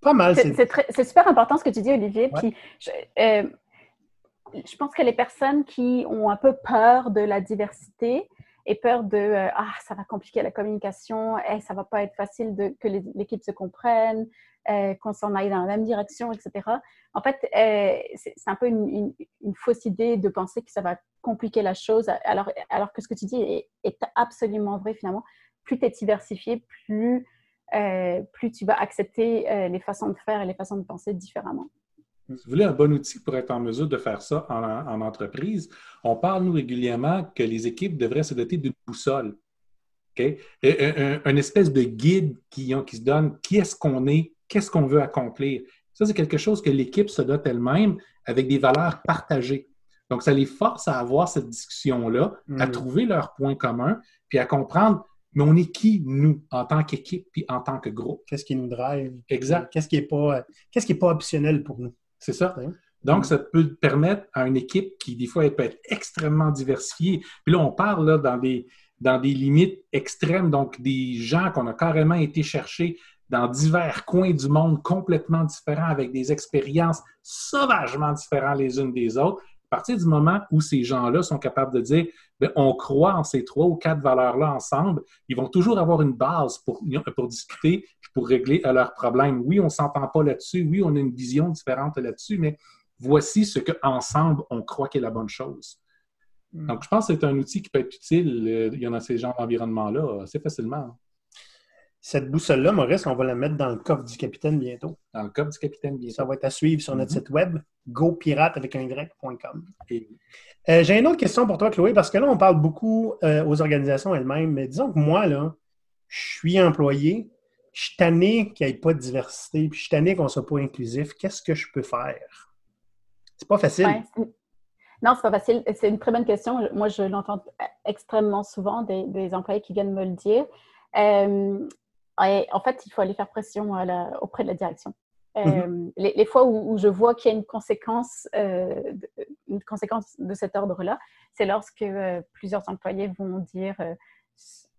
Pas mal. C'est super important ce que tu dis, Olivier. Puis, je pense que les personnes qui ont un peu peur de la diversité et peur de euh, ah ça va compliquer la communication, et ça va pas être facile de, que l'équipe se comprenne, euh, qu'on s'en aille dans la même direction, etc. En fait, euh, c'est un peu une, fausse idée de penser que ça va compliquer la chose, alors, alors que ce que tu dis est, absolument vrai finalement. Plus tu es diversifié, plus, plus tu vas accepter les façons de faire et les façons de penser différemment. Si vous voulez un bon outil pour être en mesure de faire ça en, entreprise, on parle, nous, régulièrement que les équipes devraient se doter d'une boussole. Un, une espèce de guide qui, qui se donne qui est-ce qu'on est, qu'est-ce qu'on veut accomplir. Ça, c'est quelque chose que l'équipe se dote elle-même avec des valeurs partagées. Donc, ça les force à avoir cette discussion-là, à mm. trouver leurs points communs, puis à comprendre, mais on est qui, nous, en tant qu'équipe, puis en tant que groupe? Qu'est-ce qui nous drive? Exact. Qu'est-ce qui n'est pas, qu'est-ce qui est pas optionnel pour nous? C'est ça. Donc, ça peut permettre à une équipe qui, des fois, elle peut être extrêmement diversifiée. Puis là, on parle là, dans, des, dans des limites extrêmes, donc des gens qu'on a carrément été chercher dans divers coins du monde complètement différents, avec des expériences sauvagement différentes les unes des autres. À partir du moment où ces gens-là sont capables de dire ben, on croit en ces trois ou quatre valeurs-là ensemble, ils vont toujours avoir une base pour, pour discuter pour régler leurs problèmes. Oui, on ne s'entend pas là-dessus. Oui, on a une vision différente là-dessus, mais voici ce qu'ensemble, on croit qu'est la bonne chose. Hmm. Donc, je pense que c'est un outil qui peut être utile. Euh, il y en a ces genres d'environnement-là assez facilement. Cette boussole-là, Maurice, on va la mettre dans le coffre du capitaine bientôt. Dans le coffre du capitaine bientôt. Ça va être à suivre sur notre Mhm. site web, gopirate avec un y.com. Et- Euh, J'ai une autre question pour toi, Chloé, parce que là, on parle beaucoup euh, aux organisations elles-mêmes, mais disons que moi, là, je suis employé, je suis tanné qu'il n'y ait pas de diversité, puis je suis tanné qu'on ne soit pas inclusif. Qu'est-ce que je peux faire? C'est pas facile. Ouais, non, c'est pas facile. C'est une très bonne question. Moi, je l'entends extrêmement souvent des, des employés qui viennent me le dire. Euh, et en fait, il faut aller faire pression à la- auprès de la direction. Euh, les, les fois où, où je vois qu'il y a une conséquence, euh, de, une conséquence de cet ordre-là, c'est lorsque euh, plusieurs employés vont dire euh,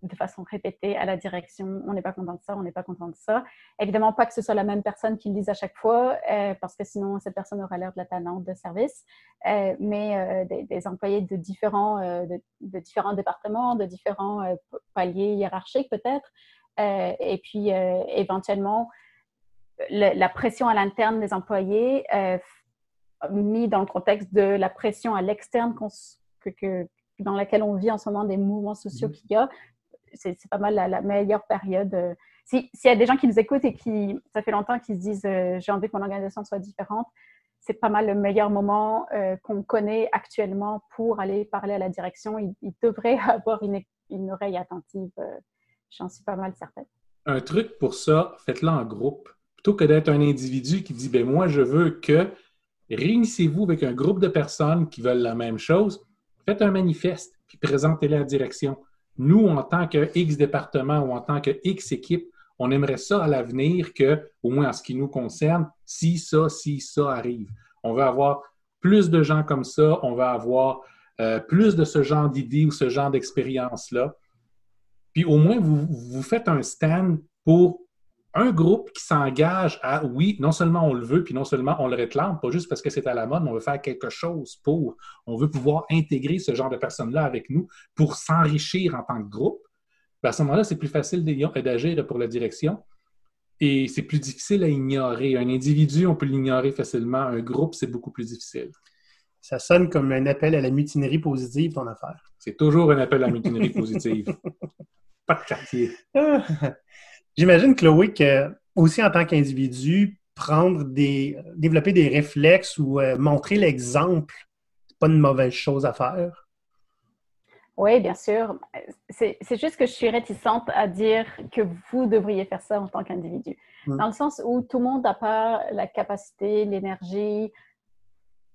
de façon répétée à la direction on n'est pas content de ça, on n'est pas content de ça. Évidemment, pas que ce soit la même personne qui le dise à chaque fois, euh, parce que sinon, cette personne aura l'air de la tannante de service. Euh, mais euh, des, des employés de différents, euh, de, de différents départements, de différents euh, paliers hiérarchiques peut-être. Euh, et puis, euh, éventuellement, le- la pression à l'interne des employés, euh, mis dans le contexte de la pression à l'externe que, que- dans laquelle on vit en ce moment, des mouvements sociaux Mhm. qu'il y a, c'est pas mal la, la meilleure période. Si- S'il y a des gens qui nous écoutent et qui, ça fait longtemps qu'ils se disent j'ai envie que mon organisation soit différente, c'est pas mal le meilleur moment euh, qu'on connaît actuellement pour aller parler à la direction. Il, il devrait avoir une, une oreille attentive. euh, J'en suis pas mal certaine. Un truc pour ça, faites-le en groupe. Plutôt que d'être un individu qui dit ben moi, je veux que réunissez-vous avec un groupe de personnes qui veulent la même chose, faites un manifeste, puis présentez-le à la direction. Nous, en tant que X département ou en tant que X équipe, on aimerait ça à l'avenir que, au moins en ce qui nous concerne, si ça, si ça arrive. On veut avoir plus de gens comme ça, on va avoir euh, plus de ce genre d'idées ou ce genre d'expérience-là. Puis au moins, vous, vous faites un stand pour un groupe qui s'engage à, oui, non seulement on le veut, puis non seulement on le réclame, pas juste parce que c'est à la mode, on veut faire quelque chose pour. On veut pouvoir intégrer ce genre de personnes-là avec nous pour s'enrichir en tant que groupe. À ce moment-là, c'est plus facile d'agir pour la direction et c'est plus difficile à ignorer. Un individu, on peut l'ignorer facilement. Un groupe, c'est beaucoup plus difficile. Ça sonne comme un appel à la mutinerie positive, ton affaire. C'est toujours un appel à la mutinerie positive. Pas de quartier. J'imagine, Chloé, que aussi en tant qu'individu, prendre des. développer des réflexes ou euh, montrer l'exemple, c'est pas une mauvaise chose à faire. Oui, bien sûr. C'est juste que je suis réticente à dire que vous devriez faire ça en tant qu'individu. Mm. Dans le sens où tout le monde n'a pas la capacité, l'énergie,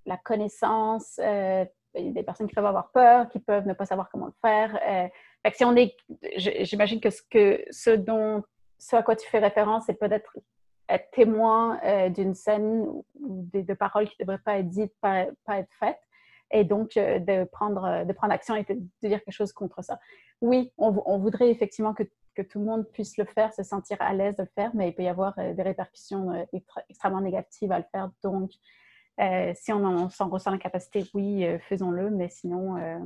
la connaissance. euh, a des personnes qui peuvent avoir peur, qui peuvent ne pas savoir comment le faire. Euh, si on est, j'imagine que ce, dont, ce à quoi tu fais référence, c'est peut-être être témoin euh, d'une scène ou de, paroles qui ne devraient pas être dites, pas, être faites et donc de, prendre, de prendre action et de, dire quelque chose contre ça. Oui, on, voudrait effectivement que, que, tout le monde puisse le faire, se sentir à l'aise de le faire, mais il peut y avoir des répercussions extrêmement négatives à le faire. Donc, euh, si on, on s'en ressent la capacité, oui, euh, faisons-le, mais sinon, euh,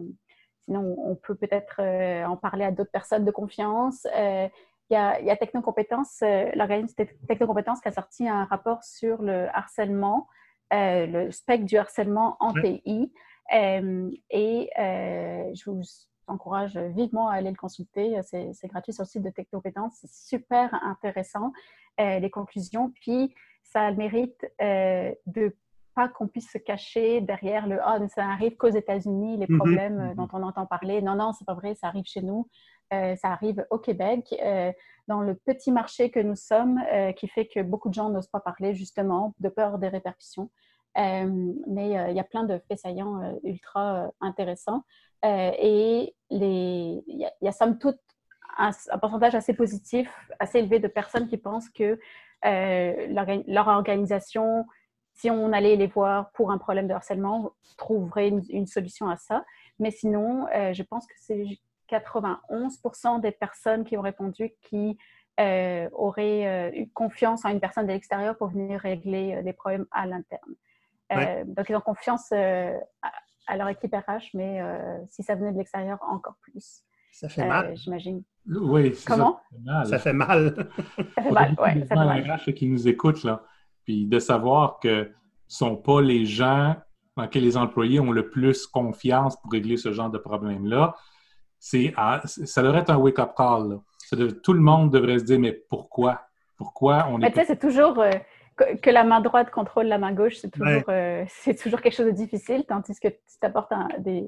sinon, on peut peut-être en parler à d'autres personnes de confiance. Il y, a, y a Technocompétences, l'organisme Technocompétences qui a sorti un rapport sur le harcèlement, le spectre du harcèlement en. TI. Et je vous encourage vivement à aller le consulter. C'est gratuit sur le site de Technocompétences. C'est super intéressant, les conclusions. Puis, ça mérite de pas qu'on puisse se cacher derrière le Ah, mais ça arrive qu'aux États-Unis, les Mhm. problèmes euh, Mhm. dont on entend parler. Non, non, c'est pas vrai, ça arrive chez nous. Euh, ça arrive au Québec, euh, dans le petit marché que nous sommes, euh, qui fait que beaucoup de gens n'osent pas parler, justement, de peur des répercussions. Mais il y a plein de faits saillants ultra intéressants. Et il y, a, il y a somme toute un, un, pourcentage assez positif, assez élevé de personnes qui pensent que leur, leur, organisation, si on allait les voir pour un problème de harcèlement, trouverait une, une solution à ça. Mais sinon, euh, je pense que c'est 91% des personnes qui ont répondu qui euh, auraient euh, eu confiance en une personne de l'extérieur pour venir régler euh, des problèmes à l'interne. Ouais. Donc, ils ont confiance à, à, leur équipe RH, mais si ça venait de l'extérieur, encore plus. Ça fait mal. J'imagine. Oui, Comment? Ça fait mal. Ça fait mal, ouais, ça fait mal. RH qui nous écoutent, là. Puis de savoir que ce ne sont pas les gens dans lesquels les employés ont le plus confiance pour régler ce genre de problème-là, c'est ça leur est un wake-up call. Là. Ça dev- tout le monde devrait se dire, mais pourquoi? Pourquoi on Mais est tu sais, c'est toujours euh, que, que la main droite contrôle la main gauche, c'est toujours, Ouais. euh, c'est toujours quelque chose de difficile, tandis que tu un- des,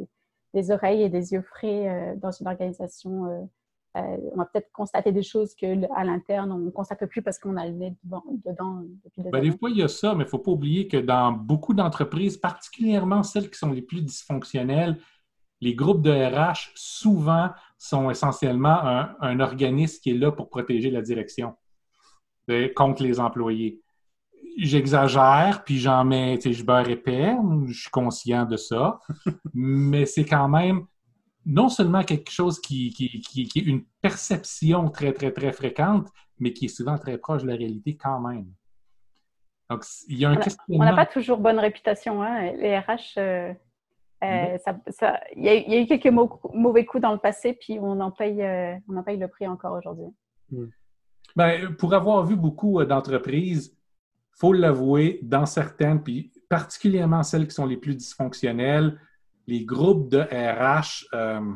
des oreilles et des yeux frais euh, dans une organisation. Euh, on va peut-être constater des choses que l- à l'interne, on ne constate plus parce qu'on a le nez dedans, dedans depuis des Ben, des années. fois, il y a ça, mais il ne faut pas oublier que dans beaucoup d'entreprises, particulièrement celles qui sont les plus dysfonctionnelles, les groupes de RH, souvent, sont essentiellement un, un organisme qui est là pour protéger la direction euh, contre les employés. J'exagère, puis j'en mets, tu sais, je beurre épais, je suis conscient de ça, mais c'est quand même non seulement quelque chose qui, qui- qui- qui est une perception très, très, très fréquente, mais qui est souvent très proche de la réalité quand même. Donc, il y a un On a- questionnement. On n'a pas toujours bonne réputation. Hein? Les RH, euh, euh, ça- ça- il y, a eu- il y a eu quelques mau- mauvais coups dans le passé, puis on en paye, euh, on en paye le prix encore aujourd'hui. Ben, pour avoir vu beaucoup d'entreprises, faut l'avouer, dans certaines, puis particulièrement celles qui sont les plus dysfonctionnelles, les groupes de RH euh,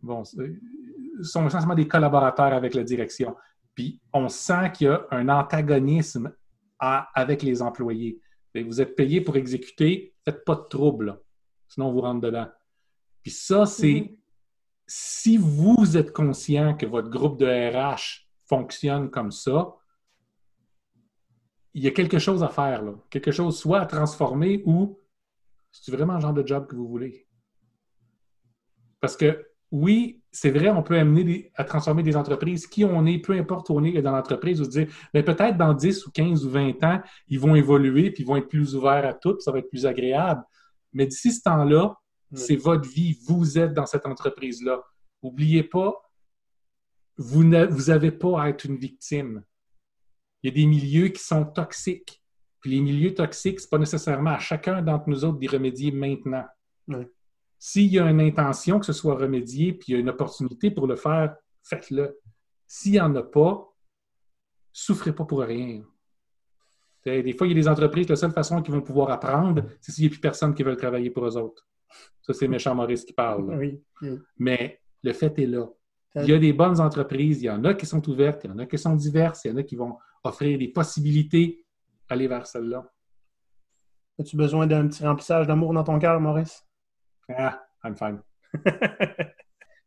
bon, sont essentiellement des collaborateurs avec la direction. Puis on sent qu'il y a un antagonisme à- avec les employés. Vous êtes payé pour exécuter, faites pas de trouble, là. sinon on vous rentre dedans. Puis ça, c'est Mhm. si vous êtes conscient que votre groupe de RH fonctionne comme ça, il y a quelque chose à faire, là. quelque chose soit à transformer ou c'est vraiment le genre de job que vous voulez. Parce que oui, c'est vrai, on peut amener des- à transformer des entreprises. Qui on est, peu importe où on est dans l'entreprise, ou se dire, mais peut-être dans 10 ou 15 ou 20 ans, ils vont évoluer, puis ils vont être plus ouverts à tout, puis ça va être plus agréable. Mais d'ici ce temps-là, Oui. c'est votre vie, vous êtes dans cette entreprise-là. N'oubliez pas, vous n'avez pas à être une victime. Il y a des milieux qui sont toxiques. Puis les milieux toxiques, ce n'est pas nécessairement à chacun d'entre nous autres d'y remédier maintenant. Oui. S'il y a une intention que ce soit remédié, puis il y a une opportunité pour le faire, faites-le. S'il n'y en a pas, souffrez pas pour rien. Des fois, il y a des entreprises, la seule façon qu'ils vont pouvoir apprendre, c'est s'il n'y a plus personne qui veut travailler pour eux autres. Ça, c'est méchant Maurice qui parle. là. Oui. oui. Mais le fait est là. Il y a des bonnes entreprises, il y en a qui sont ouvertes, il y en a qui sont diverses, il y en a qui vont offrir des possibilités. Allez vers celle-là. As-tu besoin d'un petit remplissage d'amour dans ton cœur, Maurice? Ah, I'm fine.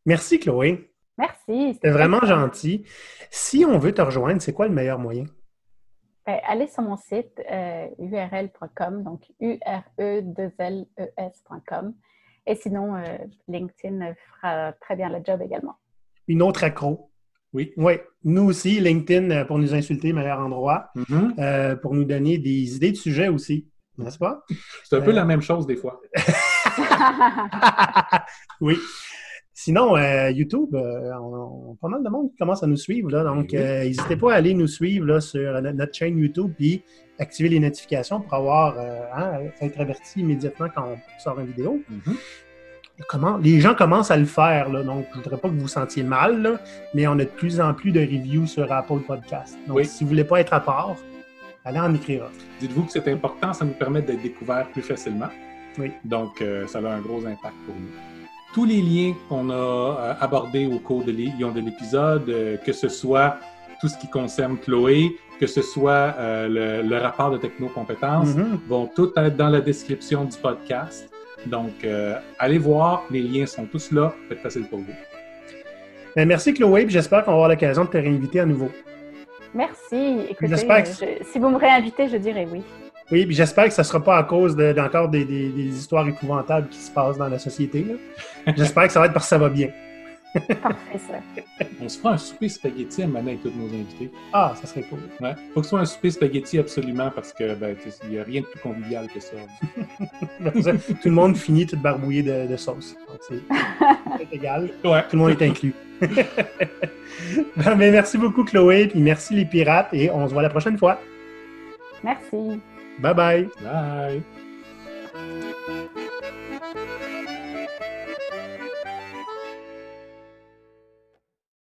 Merci, Chloé. Merci. C'était vraiment gentil. Si on veut te rejoindre, c'est quoi le meilleur moyen? Ben, allez sur mon site euh, url.com, donc E U-R-E-2-L-E-S.com. Et sinon, euh, LinkedIn fera très bien le job également. Une autre accro. Oui. Oui. Nous aussi, LinkedIn, euh, pour nous insulter, meilleur endroit. Mhm. Euh, pour nous donner des idées de sujets aussi. N'est-ce pas? C'est un peu Euh, la même chose des fois. oui. Sinon, euh, YouTube, euh, on, on- pas mal de monde qui commence à nous suivre. Là, donc, Oui. euh, n'hésitez pas à aller nous suivre là, sur euh, notre chaîne YouTube puis activer les notifications pour avoir euh, hein, être averti immédiatement quand on sort une vidéo. Mhm. Comment, les gens commencent à le faire, là, donc je ne voudrais pas que vous vous sentiez mal, là, mais on a de plus en plus de reviews sur Apple Podcast. Donc, Oui. si vous ne voulez pas être à part, allez en écrire. un. Dites-vous que c'est important, ça nous permet d'être découverts plus facilement. Oui. Donc, euh, ça a un gros impact pour nous. Tous les liens qu'on a euh, abordés au cours de l'é- de l'épisode, euh, que ce soit tout ce qui concerne Chloé, que ce soit euh, le, le rapport de technocompétences, Mhm. vont tout être dans la description du podcast. Donc, euh, allez voir, les liens sont tous là, ça va être facile pour vous. Ben, merci Chloé, puis j'espère qu'on va avoir l'occasion de te réinviter à nouveau. Merci. Écoutez, J'espère que- je- si vous me réinvitez, je dirais oui. Oui, puis j'espère que ça ne sera pas à cause de- d'encore des, des- des histoires épouvantables qui se passent dans la société. J'espère que ça va être parce que ça va bien. Parfait, ça. On se fera un souper spaghetti à mener avec tous nos invités. Ah, ça serait cool. Ouais. Faut que ce soit un souper spaghetti absolument parce que ben, tu sais, il n'y a rien de plus convivial que ça. tout le monde finit tout barbouillé de, de sauce. C'est c'est égal. Ouais. Tout le monde est inclus. Ben, ben, merci beaucoup, Chloé, puis merci les pirates, et on se voit la prochaine fois. Merci. Bye bye. Bye.